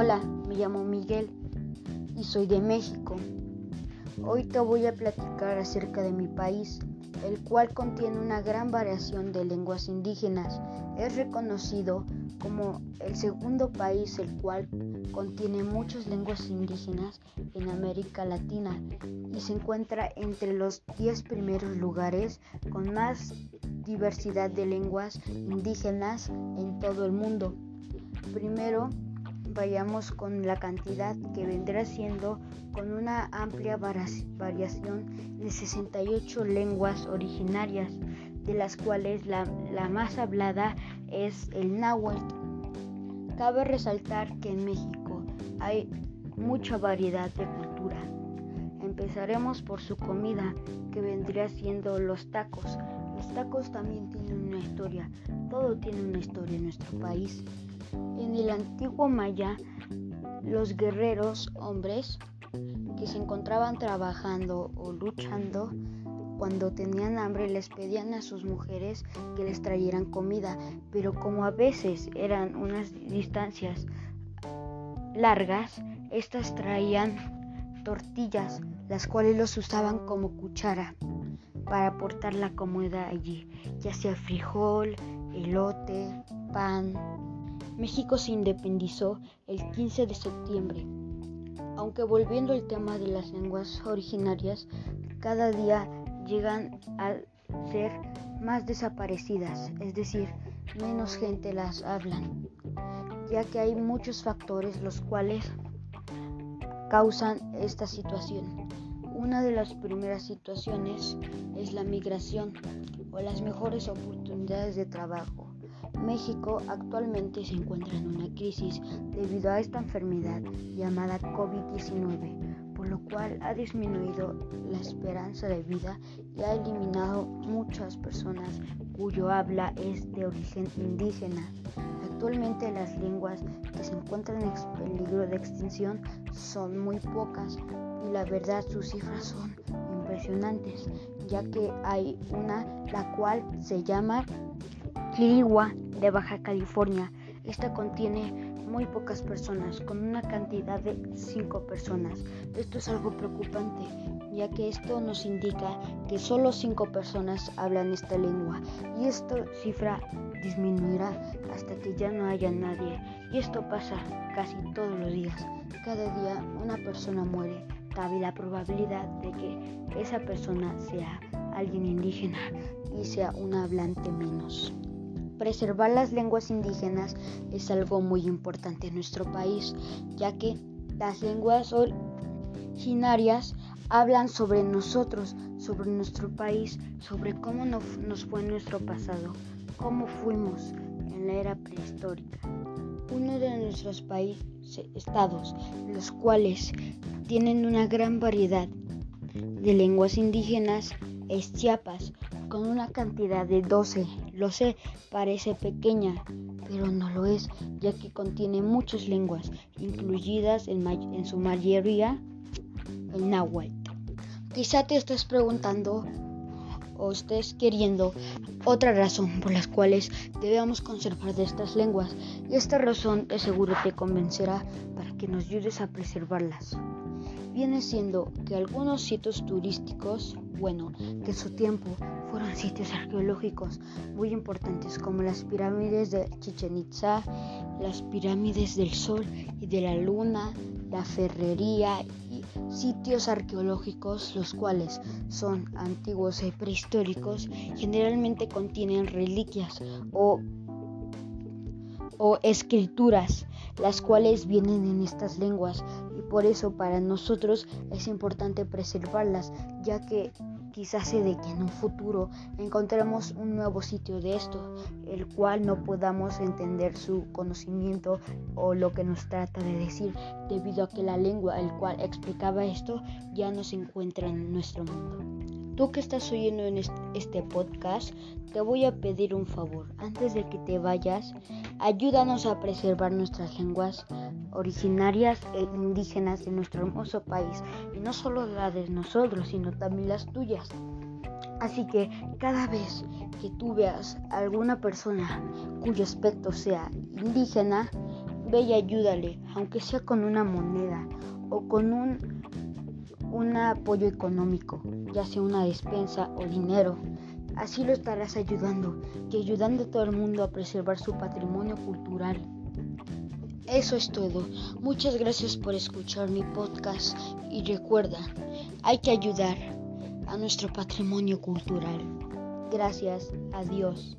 Hola, me llamo Miguel y soy de México. Hoy te voy a platicar acerca de mi país, el cual contiene una gran variación de lenguas indígenas. Es reconocido como el segundo país el cual contiene muchas lenguas indígenas en América Latina y se encuentra entre los 10 primeros lugares con más diversidad de lenguas indígenas en todo el mundo. Primero, vayamos con la cantidad que vendrá siendo con una amplia variación de 68 lenguas originarias, de las cuales la, la más hablada es el náhuatl. Cabe resaltar que en México hay mucha variedad de cultura. Empezaremos por su comida, que vendría siendo los tacos. Los tacos también tienen una historia, todo tiene una historia en nuestro país. En el antiguo Maya, los guerreros hombres que se encontraban trabajando o luchando cuando tenían hambre les pedían a sus mujeres que les trajeran comida, pero como a veces eran unas distancias largas, estas traían tortillas, las cuales los usaban como cuchara para aportar la comida allí, ya sea frijol, elote, pan. México se independizó el 15 de septiembre. Aunque volviendo al tema de las lenguas originarias, cada día llegan a ser más desaparecidas, es decir, menos gente las hablan, ya que hay muchos factores los cuales causan esta situación. Una de las primeras situaciones es la migración o las mejores oportunidades de trabajo. México actualmente se encuentra en una crisis debido a esta enfermedad llamada COVID-19 por lo cual ha disminuido la esperanza de vida y ha eliminado muchas personas cuyo habla es de origen indígena. Actualmente las lenguas que se encuentran en peligro de extinción son muy pocas y la verdad sus cifras son impresionantes, ya que hay una la cual se llama Quirigua de Baja California. Esta contiene muy pocas personas, con una cantidad de 5 personas. Esto es algo preocupante, ya que esto nos indica que solo 5 personas hablan esta lengua y esta cifra disminuirá hasta que ya no haya nadie. Y esto pasa casi todos los días. Cada día una persona muere. Cabe la probabilidad de que esa persona sea alguien indígena y sea un hablante menos. Preservar las lenguas indígenas es algo muy importante en nuestro país, ya que las lenguas originarias hablan sobre nosotros, sobre nuestro país, sobre cómo nos fue nuestro pasado, cómo fuimos en la era prehistórica. Uno de nuestros países, estados, los cuales tienen una gran variedad de lenguas indígenas, es Chiapas, con una cantidad de 12. Lo sé, parece pequeña, pero no lo es, ya que contiene muchas lenguas, incluidas en, su mayoría el náhuatl. Quizá te estés preguntando o estés queriendo otra razón por las cuales debemos conservar de estas lenguas, y esta razón de seguro te convencerá para que nos ayudes a preservarlas. Viene siendo que algunos sitios turísticos, bueno, en su tiempo fueron sitios arqueológicos muy importantes como las pirámides de Chichen Itza, las pirámides del Sol y de la Luna, la ferrería sitios arqueológicos los cuales son antiguos y prehistóricos generalmente contienen reliquias o, o escrituras las cuales vienen en estas lenguas por eso para nosotros es importante preservarlas, ya que quizás se de que en un futuro encontremos un nuevo sitio de esto, el cual no podamos entender su conocimiento o lo que nos trata de decir, debido a que la lengua el cual explicaba esto ya no se encuentra en nuestro mundo. Tú que estás oyendo en este podcast, te voy a pedir un favor. Antes de que te vayas, ayúdanos a preservar nuestras lenguas originarias e indígenas de nuestro hermoso país. Y no solo las de nosotros, sino también las tuyas. Así que cada vez que tú veas alguna persona cuyo aspecto sea indígena, ve y ayúdale, aunque sea con una moneda o con un, un apoyo económico, ya sea una despensa o dinero. Así lo estarás ayudando y ayudando a todo el mundo a preservar su patrimonio cultural. Eso es todo. Muchas gracias por escuchar mi podcast y recuerda, hay que ayudar a nuestro patrimonio cultural. Gracias. Adiós.